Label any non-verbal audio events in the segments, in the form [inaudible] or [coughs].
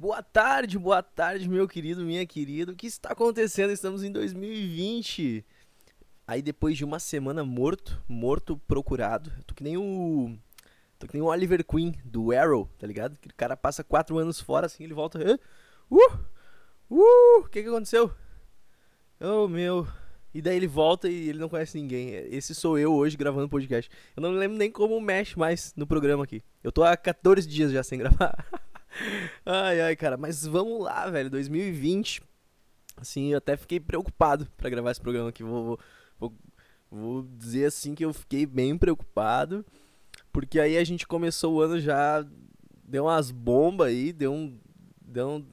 Boa tarde, boa tarde, meu querido, minha querida. O que está acontecendo? Estamos em 2020. Aí depois de uma semana morto, morto procurado. Tô que nem o. Tô que nem o Oliver Queen do Arrow, tá ligado? Que o cara passa quatro anos fora assim, ele volta. Uh! Uh! O que que aconteceu? Oh meu. E daí ele volta e ele não conhece ninguém. Esse sou eu hoje gravando podcast. Eu não lembro nem como mexe mais no programa aqui. Eu tô há 14 dias já sem [laughs] gravar. Ai, ai, cara. Mas vamos lá, velho. 2020. Assim, eu até fiquei preocupado para gravar esse programa aqui. Vou, vou, vou, dizer assim que eu fiquei bem preocupado. Porque aí a gente começou o ano já. Deu umas bombas aí, deu um. Deu um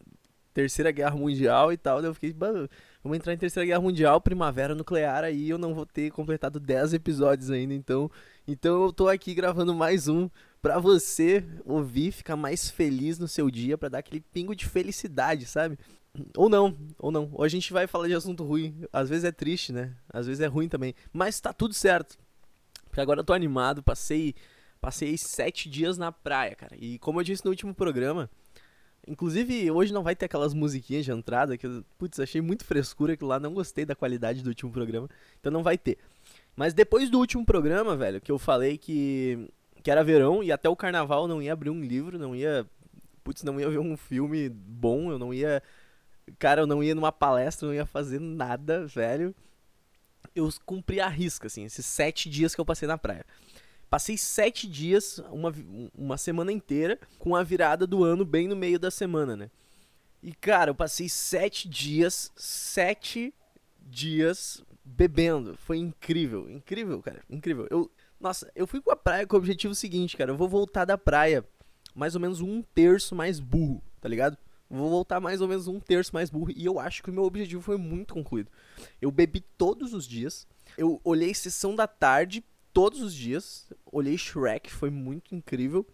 Terceira Guerra Mundial e tal. Daí eu fiquei. Vamos entrar em Terceira Guerra Mundial, Primavera Nuclear aí. Eu não vou ter completado 10 episódios ainda. Então, então eu tô aqui gravando mais um pra você ouvir, ficar mais feliz no seu dia, pra dar aquele pingo de felicidade, sabe? Ou não, ou não. Ou a gente vai falar de assunto ruim. Às vezes é triste, né? Às vezes é ruim também. Mas tá tudo certo. Porque agora eu tô animado, passei. Passei sete dias na praia, cara. E como eu disse no último programa, Inclusive, hoje não vai ter aquelas musiquinhas de entrada que eu, putz, achei muito frescura aquilo lá, não gostei da qualidade do último programa, então não vai ter. Mas depois do último programa, velho, que eu falei que, que era verão e até o carnaval não ia abrir um livro, não ia, putz, não ia ver um filme bom, eu não ia, cara, eu não ia numa palestra, não ia fazer nada, velho. Eu cumpri a risca, assim, esses sete dias que eu passei na praia. Passei sete dias, uma, uma semana inteira, com a virada do ano bem no meio da semana, né? E, cara, eu passei sete dias, sete dias bebendo. Foi incrível, incrível, cara, incrível. Eu, nossa, eu fui com a praia com o objetivo seguinte, cara. Eu vou voltar da praia mais ou menos um terço mais burro, tá ligado? Vou voltar mais ou menos um terço mais burro. E eu acho que o meu objetivo foi muito concluído. Eu bebi todos os dias. Eu olhei sessão da tarde todos os dias. Olhei Shrek, foi muito incrível.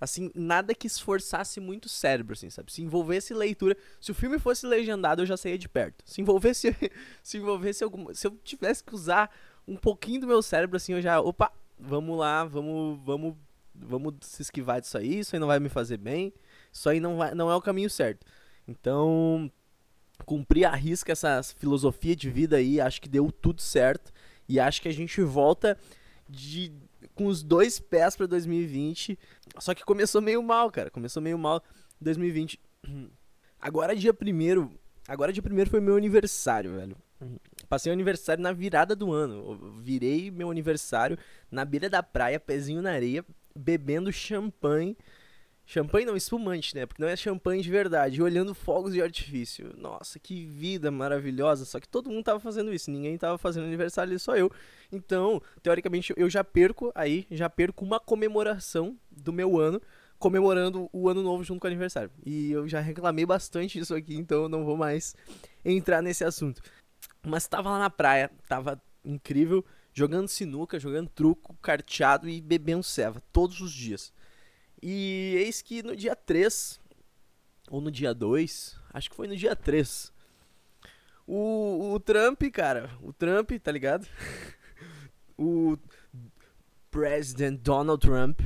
Assim, nada que esforçasse muito o cérebro, assim, sabe? Se envolvesse leitura. Se o filme fosse legendado, eu já saía de perto. Se envolvesse. [laughs] se envolvesse algum. Se eu tivesse que usar um pouquinho do meu cérebro, assim, eu já. Opa, vamos lá, vamos. Vamos. Vamos se esquivar disso aí, isso aí não vai me fazer bem. Isso aí não, vai, não é o caminho certo. Então, cumprir a risca essa filosofia de vida aí, acho que deu tudo certo. E acho que a gente volta de com os dois pés para 2020. Só que começou meio mal, cara. Começou meio mal 2020. [clears throat] Agora dia primeiro, agora dia primeiro foi meu aniversário, velho. Passei o aniversário na virada do ano. Eu virei meu aniversário na beira da praia, pezinho na areia, bebendo champanhe Champanhe não, espumante, né? Porque não é champanhe de verdade. E olhando fogos de artifício. Nossa, que vida maravilhosa. Só que todo mundo tava fazendo isso. Ninguém tava fazendo aniversário, só eu. Então, teoricamente, eu já perco aí, já perco uma comemoração do meu ano, comemorando o ano novo junto com o aniversário. E eu já reclamei bastante disso aqui, então eu não vou mais entrar nesse assunto. Mas tava lá na praia, tava incrível, jogando sinuca, jogando truco, carteado e bebendo ceva todos os dias. E eis que no dia 3, ou no dia 2, acho que foi no dia 3, o, o Trump, cara, o Trump, tá ligado? [laughs] o President Donald Trump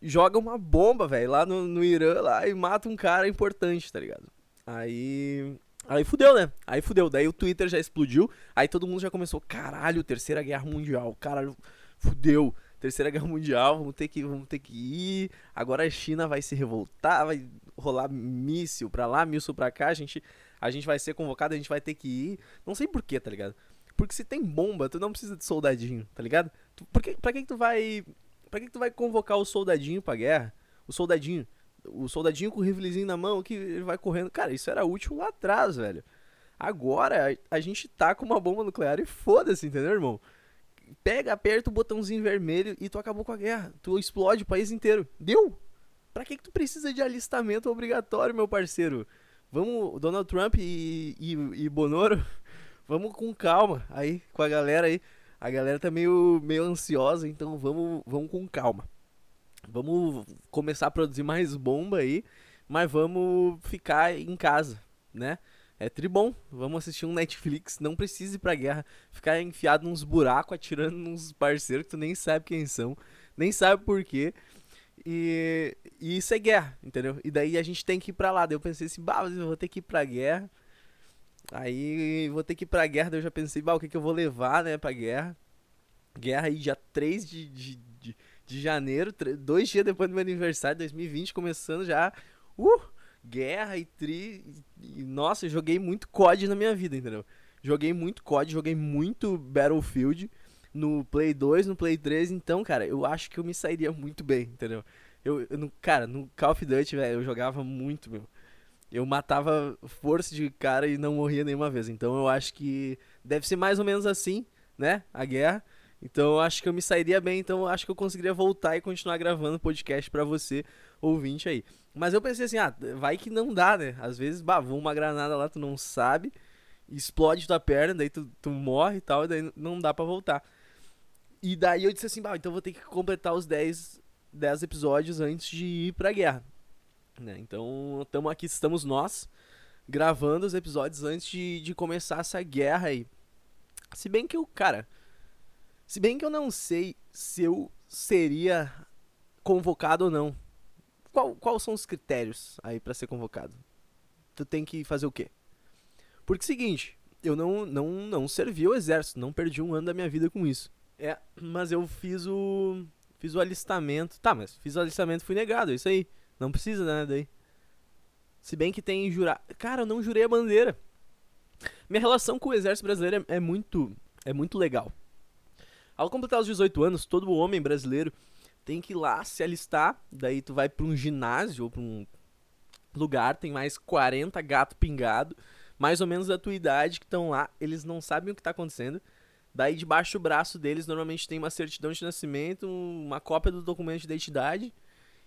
joga uma bomba, velho, lá no, no Irã lá e mata um cara importante, tá ligado? Aí. Aí fudeu, né? Aí fudeu. Daí o Twitter já explodiu. Aí todo mundo já começou, caralho, terceira guerra mundial, caralho, fudeu. Terceira Guerra Mundial, vamos ter que, vamos ter que ir. Agora a China vai se revoltar, vai rolar míssil pra lá, míssil pra cá, a gente, a gente vai ser convocado, a gente vai ter que ir. Não sei porquê, tá ligado? Porque se tem bomba, tu não precisa de soldadinho, tá ligado? Tu, por pra que, que tu vai. Pra que, que tu vai convocar o soldadinho pra guerra? O soldadinho. O soldadinho com o riflezinho na mão que ele vai correndo. Cara, isso era útil lá atrás, velho. Agora a, gente tá com uma bomba nuclear e foda-se, entendeu, irmão? pega, aperta o botãozinho vermelho e tu acabou com a guerra. Tu explode o país inteiro. Deu? Pra que, que tu precisa de alistamento obrigatório, meu parceiro? Vamos, Donald Trump e, e, e Bonoro, [laughs] vamos com calma aí, com a galera aí. A galera tá meio, meio ansiosa, então vamos, vamos com calma. Vamos começar a produzir mais bomba aí, mas vamos ficar em casa, né? É tribom, vamos assistir um Netflix, não precisa ir pra guerra, ficar enfiado nos buracos, atirando nos parceiros que tu nem sabe quem são, nem sabe por quê. E, e isso é guerra, entendeu? E daí a gente tem que ir pra lá. Daí eu pensei assim, bah, eu vou ter que ir pra guerra. Aí vou ter que ir pra guerra. Daí eu já pensei, bah, o que, que eu vou levar, né, pra guerra? Guerra aí dia 3 de, de, de, janeiro, dois dias depois do meu aniversário, 2020, começando já. Uh! Guerra e tri. E, nossa, eu joguei muito COD na minha vida, entendeu? Joguei muito COD, joguei muito Battlefield no Play 2, no Play 3, então, cara, eu acho que eu me sairia muito bem, entendeu? Eu, eu no, cara, no Call of Duty, velho, eu jogava muito, meu. Eu matava força de cara e não morria nenhuma vez. Então eu acho que deve ser mais ou menos assim, né? A guerra. Então eu acho que eu me sairia bem, então eu acho que eu conseguiria voltar e continuar gravando podcast para você, ouvinte aí. Mas eu pensei assim, ah, vai que não dá, né? Às vezes, bah, voa uma granada lá, tu não sabe, explode tua perna, daí tu, tu morre e tal, e daí não dá para voltar. E daí eu disse assim, bah, então eu vou ter que completar os 10, 10 episódios antes de ir pra guerra. Né? Então, estamos aqui, estamos nós, gravando os episódios antes de, de começar essa guerra aí. Se bem que eu, cara, se bem que eu não sei se eu seria convocado ou não. Qual, quais são os critérios aí para ser convocado? Tu tem que fazer o quê? Porque seguinte, eu não, não, não servi o exército, não perdi um ano da minha vida com isso. É, mas eu fiz o. Fiz o alistamento. Tá, mas fiz o alistamento fui negado, é isso aí. Não precisa, né, daí. Se bem que tem jurar. Cara, eu não jurei a bandeira. Minha relação com o exército brasileiro é, é muito. É muito legal. Ao completar os 18 anos, todo homem brasileiro tem que ir lá se alistar. Daí tu vai pra um ginásio ou pra um lugar, tem mais 40 gato pingado, mais ou menos da tua idade, que estão lá. Eles não sabem o que tá acontecendo. Daí debaixo do braço deles normalmente tem uma certidão de nascimento, uma cópia do documento de identidade.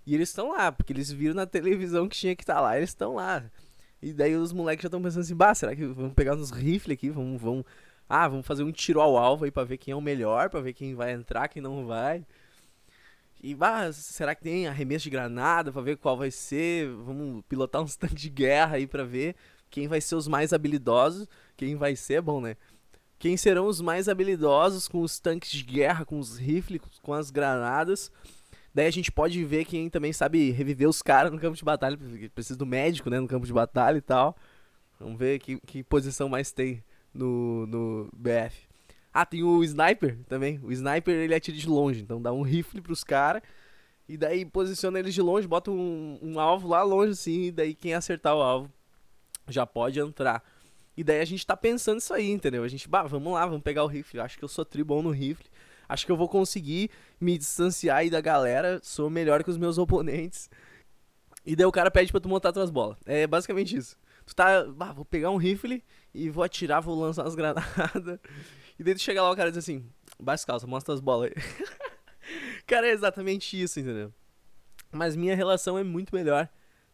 E eles estão lá, porque eles viram na televisão que tinha que estar tá lá, eles estão lá. E daí os moleques já estão pensando assim, bah, será que vamos pegar uns rifles aqui, vamos, vamos, ah, vamos fazer um tiro ao alvo aí pra ver quem é o melhor, pra ver quem vai entrar, quem não vai. E, bah, será que tem arremesso de granada pra ver qual vai ser? Vamos pilotar uns [laughs] tanques de guerra aí pra ver quem vai ser os mais habilidosos. Quem vai ser, bom, né? Quem serão os mais habilidosos com os tanques de guerra, com os rifles, com as granadas. Daí a gente pode ver quem também sabe reviver os caras no campo de batalha. Precisa do médico, né? No campo de batalha e tal. Vamos ver que, que posição mais tem no, no BF. Ah, tem o sniper também. O sniper ele atira de longe. Então dá um rifle pros caras. E daí posiciona eles de longe, bota um, um alvo lá longe assim. E daí quem acertar o alvo já pode entrar. E daí a gente tá pensando isso aí, entendeu? A gente, bah, vamos lá, vamos pegar o rifle. acho que eu sou tribom no rifle. Acho que eu vou conseguir me distanciar aí da galera. Sou melhor que os meus oponentes. E daí o cara pede pra tu montar tuas bolas. É basicamente isso. Tu tá, bah, vou pegar um rifle e vou atirar, vou lançar umas granadas. [laughs] E daí tu chega lá o cara diz assim, baixa calça, mostra as bolas aí. [laughs] cara, é exatamente isso, entendeu? Mas minha relação é muito melhor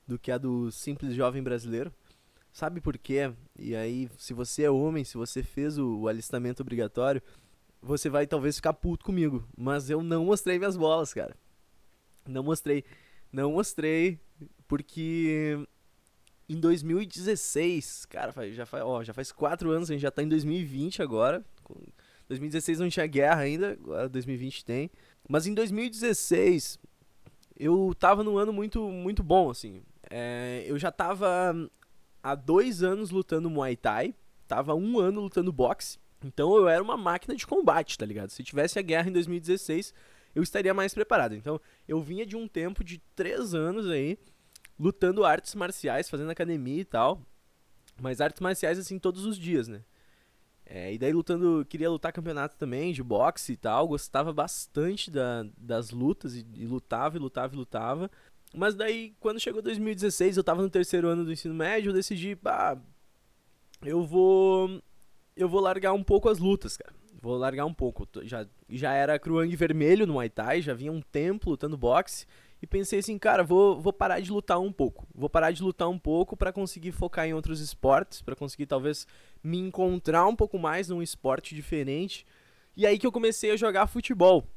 do que a do simples jovem brasileiro. Sabe por quê? E aí, se você é homem, se você fez o, o alistamento obrigatório, você vai talvez ficar puto comigo. Mas eu não mostrei minhas bolas, cara. Não mostrei. Não mostrei, porque em 2016, cara, já faz, ó, já faz quatro anos, a gente já tá em 2020 agora. 2016 não tinha guerra ainda, agora 2020 tem. Mas em 2016, eu tava num ano muito, muito bom, assim. É, eu já tava há dois anos lutando Muay Thai, tava um ano lutando boxe. Então eu era uma máquina de combate, tá ligado? Se tivesse a guerra em 2016, eu estaria mais preparado. Então eu vinha de um tempo de três anos aí, lutando artes marciais, fazendo academia e tal. Mas artes marciais assim todos os dias, né? É, e daí lutando, queria lutar campeonato também de boxe e tal, gostava bastante da, das lutas e, e lutava e lutava e lutava. Mas daí, quando chegou 2016, eu tava no terceiro ano do ensino médio, eu decidi, pá, eu vou. Eu vou largar um pouco as lutas, cara. Vou largar um pouco. Já, já era Kruang vermelho no Muay Thai, já vinha um tempo lutando boxe. E pensei assim, cara, vou, vou parar de lutar um pouco. Vou parar de lutar um pouco para conseguir focar em outros esportes, para conseguir talvez me encontrar um pouco mais num esporte diferente. E aí que eu comecei a jogar futebol.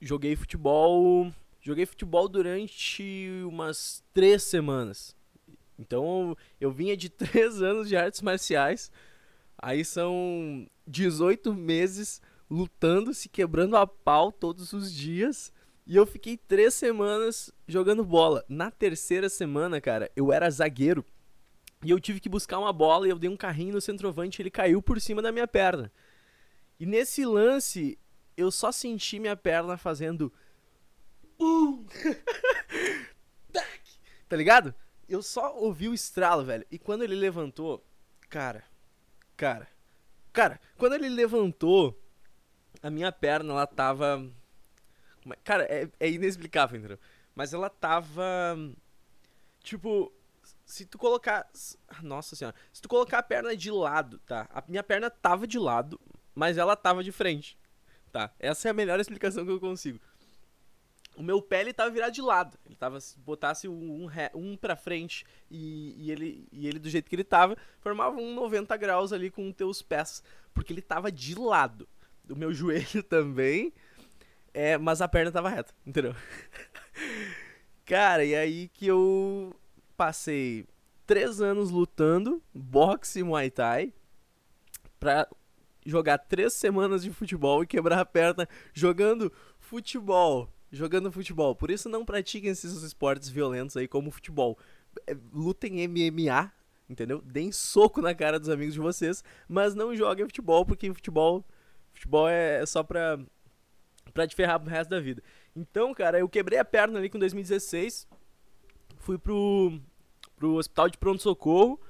Joguei futebol Joguei futebol durante umas três semanas. Então eu vinha de [laughs] três anos de artes marciais. Aí são 18 meses lutando, se quebrando a pau todos os dias. E eu fiquei três semanas jogando bola. Na terceira semana, cara, eu era zagueiro. E eu tive que buscar uma bola e eu dei um carrinho no centroavante ele caiu por cima da minha perna. E nesse lance, eu só senti minha perna fazendo. [laughs] Uh! tá ligado? Eu só ouvi o estralo, velho. E quando ele levantou, cara, cara, cara, quando ele levantou, a minha perna, ela tava. Cara, é, é inexplicável, entendeu? Mas ela tava. Tipo, se tu colocar. Nossa senhora. Se tu colocar a perna de lado, tá? A minha perna tava de lado, mas ela tava de frente. Tá? Essa é a melhor explicação que eu consigo. O meu pé ele tava virado de lado. Ele tava. Se botasse um, um, um pra frente e, e, ele, e ele do jeito que ele tava, formava um 90 graus ali com os teus pés. Porque ele tava de lado. O meu [laughs] joelho também. É, mas a perna tava reta, entendeu? [laughs] Cara, e aí que eu passei três anos lutando, boxe e muay thai, pra jogar três semanas de futebol e quebrar a perna jogando futebol. Jogando futebol. Por isso não pratiquem esses esportes violentos aí como futebol. É, lutem MMA, entendeu? Deem soco na cara dos amigos de vocês, mas não joguem futebol, porque futebol, futebol é só pra, pra te ferrar pro resto da vida. Então, cara, eu quebrei a perna ali com 2016. Fui pro, pro hospital de pronto-socorro.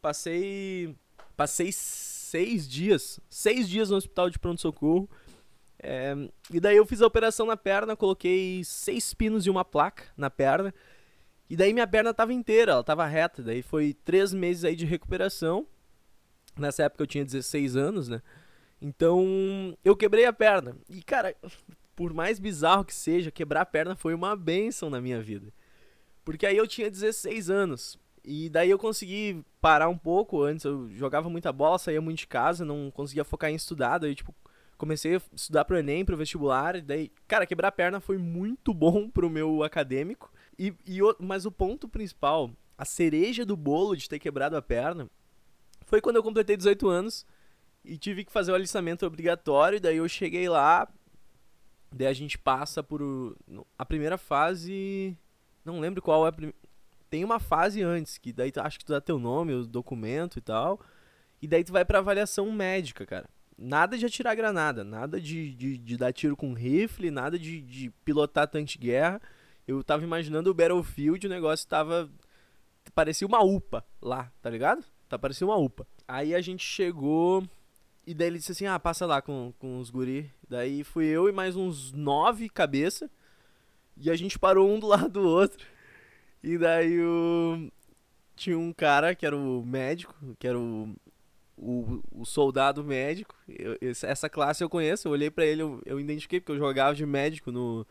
Passei. Passei seis dias. Seis dias no hospital de pronto-socorro. É, e daí eu fiz a operação na perna, coloquei seis pinos e uma placa na perna. E daí minha perna tava inteira, ela tava reta. Daí foi três meses aí de recuperação. Nessa época eu tinha 16 anos, né? Então eu quebrei a perna. E cara, por mais bizarro que seja, quebrar a perna foi uma benção na minha vida. Porque aí eu tinha 16 anos. E daí eu consegui parar um pouco. Antes eu jogava muita bola, saía muito de casa, não conseguia focar em estudar. Daí, tipo, comecei a estudar pro Enem, pro vestibular. E daí, cara, quebrar a perna foi muito [laughs] bom pro meu acadêmico. E, e, mas o ponto principal, a cereja do bolo de ter quebrado a perna, foi quando eu completei 18 anos e tive que fazer o alistamento obrigatório. Daí eu cheguei lá, daí a gente passa por. A primeira fase. Não lembro qual é a primeira tem uma fase antes, que daí tu, acho que tu dá teu nome, o documento e tal. E daí tu vai pra avaliação médica, cara. Nada de atirar granada, nada de, de, de dar tiro com rifle, nada de, de pilotar tanque de guerra. Eu tava imaginando o Battlefield, o negócio tava. Parecia uma UPA lá, tá ligado? Tá parecia uma UPA. Aí a gente chegou. E daí ele disse assim: ah, passa lá com, com os guri. Daí fui eu e mais uns nove cabeça. E a gente parou um do [laughs] lado do outro. E daí o... tinha um cara que era o médico, que era o, o, o soldado médico. Eu, essa classe eu conheço, eu olhei para ele, eu, eu identifiquei, porque eu jogava de médico no,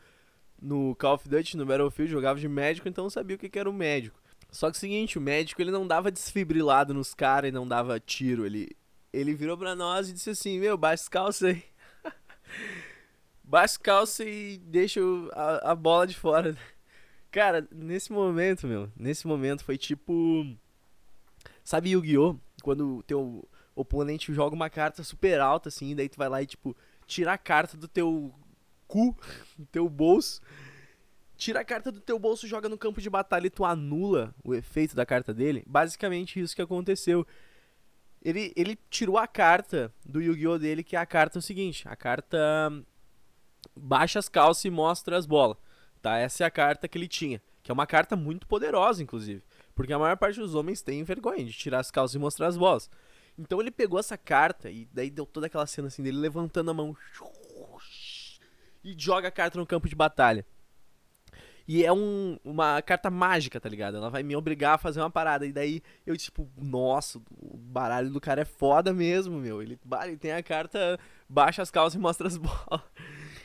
no Call of Duty, no Battlefield, jogava de médico, então eu sabia o que, que era o médico. Só que é o seguinte, o médico ele não dava desfibrilado nos caras e não dava tiro. Ele, ele virou pra nós e disse assim, meu, baixa calça aí. [laughs] baixa calça e deixa a, a bola de fora. Cara, nesse momento, meu, nesse momento foi tipo. Sabe Yu-Gi-Oh? Quando teu oponente joga uma carta super alta, assim, daí tu vai lá e, tipo, tira a carta do teu cu, [laughs] do teu bolso. Tira a carta do teu bolso, joga no campo de batalha e tu anula o efeito da carta dele. Basicamente isso que aconteceu. Ele, ele tirou a carta do Yu-Gi-Oh! dele, que é a carta é o seguinte: a carta baixa as calças e mostra as bolas. Tá? Essa é a carta que ele tinha. Que é uma carta muito poderosa, inclusive. Porque a maior parte dos homens tem vergonha de tirar as calças e mostrar as bolas. Então ele pegou essa carta e daí deu toda aquela cena assim dele levantando a mão e joga a carta no campo de batalha. E é um, uma carta mágica, tá ligado? Ela vai me obrigar a fazer uma parada. E daí eu, tipo, nossa, o baralho do cara é foda mesmo, meu. Ele, ele tem a carta, baixa as calças e mostra as [laughs] bolas.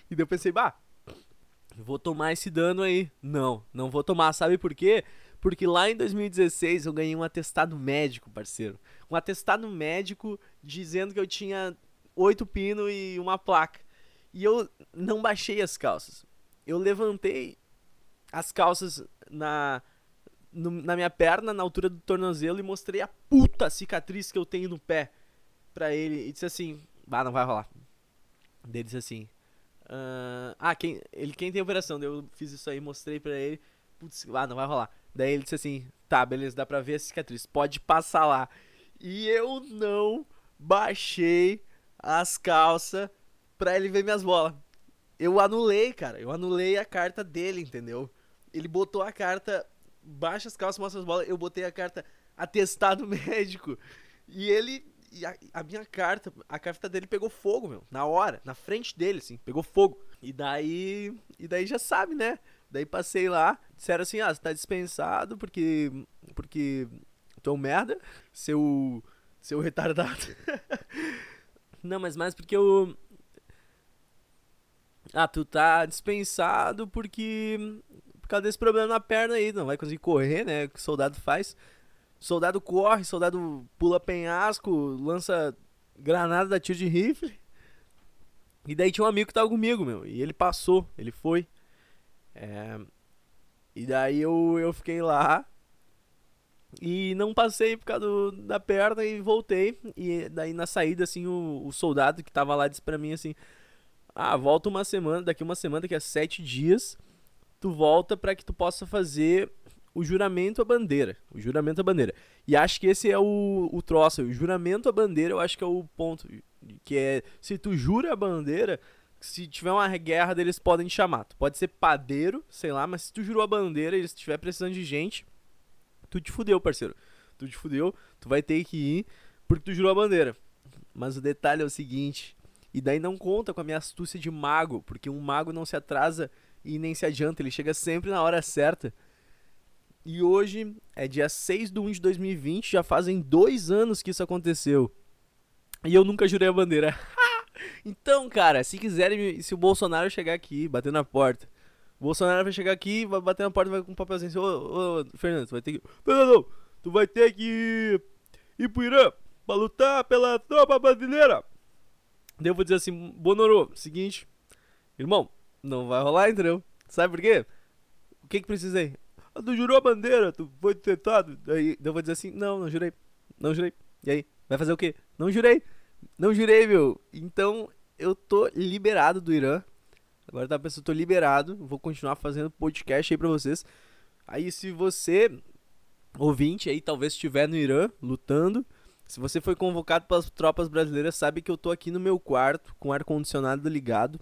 E daí eu pensei, bah, vou tomar esse dano aí. Não, não vou tomar. Sabe por quê? Porque lá em 2016 eu ganhei um atestado médico, parceiro. Um atestado médico dizendo que eu tinha oito pinos e uma placa. E eu não baixei as calças. Eu levantei as calças na, no, na minha perna, na altura do tornozelo, e mostrei a puta cicatriz que eu tenho no pé pra ele. E disse assim: Bah, não vai rolar. Ele disse assim: Uh, ah, quem, ele quem tem operação. Eu fiz isso aí, mostrei pra ele. Putz, ah, não vai rolar. Daí ele disse assim: tá, beleza, dá pra ver a cicatriz. Pode passar lá. E eu não baixei as calças pra ele ver minhas bolas. Eu anulei, cara. Eu anulei a carta dele, entendeu? Ele botou a carta, baixa as calças, mostra as bolas. Eu botei a carta atestado [laughs] médico. E ele. E a, a, minha carta, a carta dele pegou fogo, meu. Na hora, na frente dele, assim, pegou fogo. E daí. E daí já sabe, né? Daí passei lá, disseram assim, ah, você tá dispensado porque. Porque. Tu é um merda, seu. Seu retardado. [laughs] Não, mas mais porque eu. Ah, tu tá dispensado porque. Causa desse problema na perna aí, não vai conseguir correr, né? O que o soldado faz. Soldado corre, soldado pula penhasco, lança granada da tiro de rifle. E daí tinha um amigo que tava comigo, meu. E ele passou, ele foi. É... E daí eu, eu fiquei lá. E não passei por causa do, da perna e voltei. E daí na saída, assim, o, o soldado que tava lá disse pra mim assim: Ah, volta uma semana, daqui uma semana, daqui a sete dias, tu volta para que tu possa fazer o juramento à bandeira. O juramento à bandeira. E acho que esse é o, o troço. O juramento à bandeira eu acho que é o ponto. Que é, se tu jura a bandeira, se tiver uma guerra eles podem te chamar. Tu pode ser padeiro, sei lá, mas se tu jurou a bandeira e estiver precisando de gente, tu te fudeu, parceiro. Tu te fudeu, tu vai ter que ir porque tu jurou a bandeira. Mas o detalhe é o seguinte, e daí não conta com a minha astúcia de mago, porque um mago não se atrasa e nem se adianta, ele chega sempre na hora certa. E hoje é dia 6 de 1 de 2020, já fazem dois anos que isso aconteceu. E eu nunca jurei a bandeira. [laughs] então, cara, se quiserem, se o Bolsonaro chegar aqui, bater na porta, o Bolsonaro vai chegar aqui, vai bater na porta, vai com um papelzinho assim, ô, ô, Fernando, tu vai ter que. Tu vai ter que ir pro Irã pra lutar pela tropa brasileira. Daí eu vou dizer assim, Bonorô, seguinte, irmão, não vai rolar, entendeu? Sabe por quê? O que que precisei? Ah, tu jurou a bandeira, tu foi tentado. Daí eu vou dizer assim: não, não jurei. Não jurei. E aí? Vai fazer o quê? Não jurei. Não jurei, meu. Então eu tô liberado do Irã. Agora tá pensando, tô liberado. Vou continuar fazendo podcast aí pra vocês. Aí se você, ouvinte aí, talvez estiver no Irã lutando. Se você foi convocado pelas tropas brasileiras, sabe que eu tô aqui no meu quarto com ar-condicionado ligado.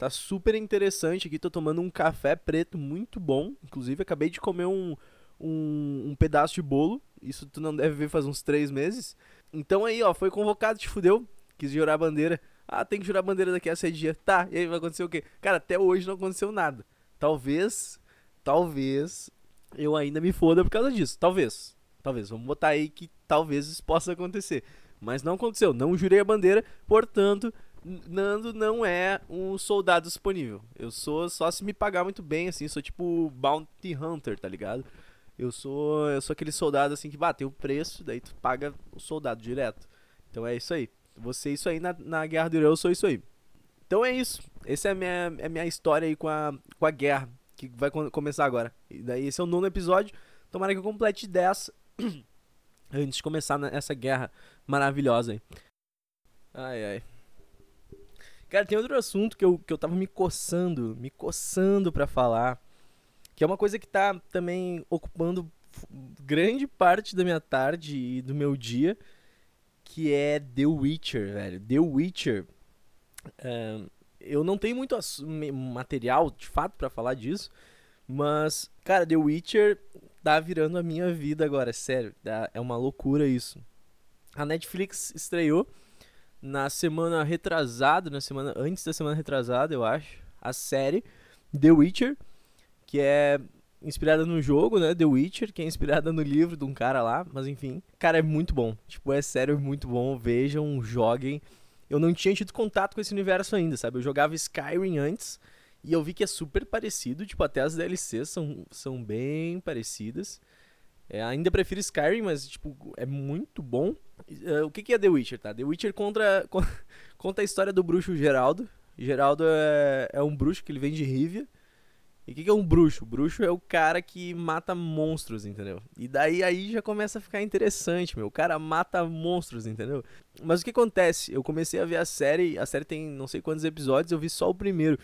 Tá super interessante aqui, tô tomando um café preto muito bom. Inclusive, acabei de comer um, um, um, pedaço de bolo. Isso tu não deve ver faz uns três meses. Então aí, ó, foi convocado, te fudeu. Quis jurar a bandeira. Ah, tem que jurar a bandeira daqui a sete dias. Tá, e aí vai acontecer o quê? Cara, até hoje não aconteceu nada. Talvez, talvez eu ainda me foda por causa disso. Talvez. Talvez. Vamos botar aí que talvez isso possa acontecer. Mas não aconteceu. Não jurei a bandeira, portanto, Nando não é um soldado disponível. Eu sou só se me pagar muito bem, assim, sou tipo Bounty Hunter, tá ligado? Eu sou eu sou aquele soldado assim que bateu o preço, daí tu paga o soldado direto. Então é isso aí. Você isso aí na, na Guerra do Irã, eu sou isso aí. Então é isso. Essa é a minha, é a minha história aí com a, com a guerra, que vai começar agora. E daí esse é o nono episódio. Tomara que eu complete 10 [coughs] antes de começar essa guerra maravilhosa aí. Ai ai. Cara, tem outro assunto que eu, que eu tava me coçando, me coçando para falar, que é uma coisa que tá também ocupando grande parte da minha tarde e do meu dia, que é The Witcher, velho. The Witcher. Uh, eu não tenho muito material, de fato, para falar disso, mas, cara, The Witcher tá virando a minha vida agora, sério. É uma loucura isso. A Netflix estreou na semana retrasada, na semana antes da semana retrasada, eu acho, a série The Witcher, que é inspirada no jogo, né, The Witcher, que é inspirada no livro de um cara lá, mas enfim, cara, é muito bom. Tipo, é sério, é muito bom. Vejam, joguem. Eu não tinha tido contato com esse universo ainda, sabe? Eu jogava Skyrim antes e eu vi que é super parecido, tipo, até as DLCs são, são bem parecidas. É, ainda prefiro Skyrim, mas, tipo, é muito bom. Uh, o que, que é The Witcher, tá? The Witcher conta, [laughs] conta a história do bruxo Geraldo. Geraldo é, é um bruxo que ele vem de Rivia. E o que, que é um bruxo? O bruxo é o cara que mata monstros, entendeu? E daí aí já começa a ficar interessante, meu. O cara mata monstros, entendeu? Mas o que acontece? Eu comecei a ver a série, a série tem não sei quantos episódios, eu vi só o primeiro.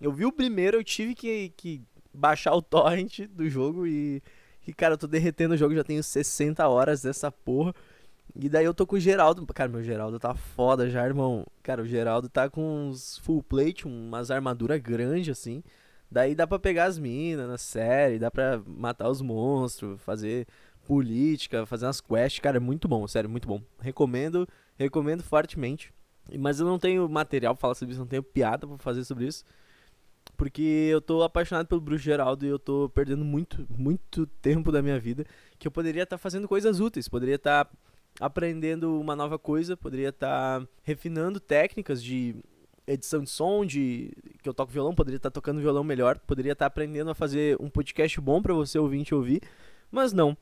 Eu vi o primeiro, eu tive que, que baixar o [laughs] torrent do jogo e. E, cara, eu tô derretendo o jogo, já tenho 60 horas dessa porra. E daí eu tô com o Geraldo. Cara, meu Geraldo tá foda já, irmão. Cara, o Geraldo tá com uns full plate, umas armaduras grandes assim. Daí dá pra pegar as minas na série, dá pra matar os monstros, fazer política, fazer umas quests. Cara, é muito bom, sério, muito bom. Recomendo, recomendo fortemente. Mas eu não tenho material pra falar sobre isso, não tenho piada pra fazer sobre isso. Porque eu tô apaixonado pelo Bruxo Geraldo e eu tô perdendo muito, muito tempo da minha vida que eu poderia estar tá fazendo coisas úteis, poderia estar tá aprendendo uma nova coisa, poderia estar tá refinando técnicas de edição de som, de que eu toco violão, poderia estar tá tocando violão melhor, poderia estar tá aprendendo a fazer um podcast bom para você ouvinte ouvir, mas não.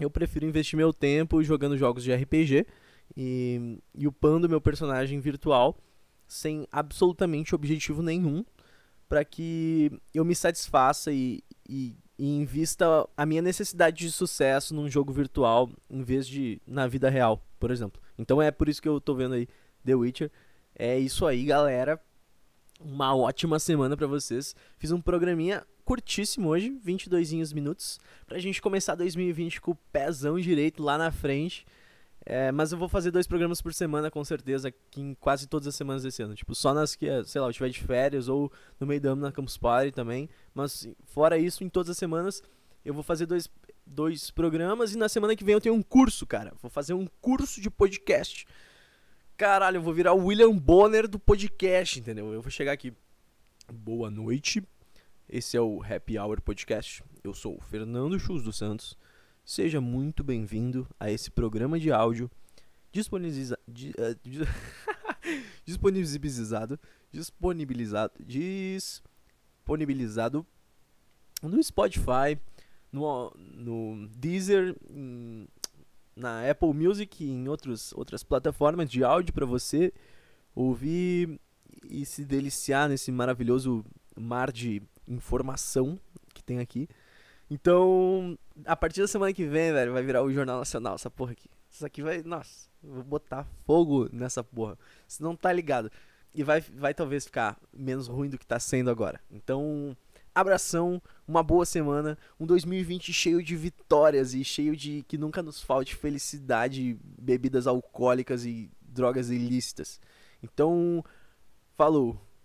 Eu prefiro investir meu tempo jogando jogos de RPG e, e upando meu personagem virtual sem absolutamente objetivo nenhum para que eu me satisfaça e, e, e invista a minha necessidade de sucesso num jogo virtual em vez de na vida real, por exemplo. Então é por isso que eu tô vendo aí The Witcher. É isso aí, galera. Uma ótima semana para vocês. Fiz um programinha curtíssimo hoje, 22 minutos, pra gente começar 2020 com o pezão direito lá na frente. É, mas eu vou fazer dois programas por semana, com certeza, aqui em quase todas as semanas desse ano. Tipo, só nas que, sei lá, eu estiver de férias ou no meio do ano na Campus Party também. Mas fora isso, em todas as semanas, eu vou fazer dois, dois programas e na semana que vem eu tenho um curso, cara. Vou fazer um curso de podcast. Caralho, eu vou virar o William Bonner do podcast, entendeu? Eu vou chegar aqui. Boa noite. Esse é o Happy Hour Podcast. Eu sou o Fernando Chus dos Santos. Seja muito bem-vindo a esse programa de áudio disponibiliza, di, uh, [laughs] disponibilizado, disponibilizado, disponibilizado no Spotify, no, no Deezer, na Apple Music e em outros, outras plataformas de áudio para você ouvir e se deliciar nesse maravilhoso mar de informação que tem aqui. Então, a partir da semana que vem, velho, vai virar o Jornal Nacional, essa porra aqui. Isso aqui vai. Nossa, vou botar fogo nessa porra. Você não tá ligado. E vai, vai talvez ficar menos ruim do que tá sendo agora. Então, abração, uma boa semana, um 2020 cheio de vitórias e cheio de que nunca nos falte felicidade, bebidas alcoólicas e drogas ilícitas. Então, falou.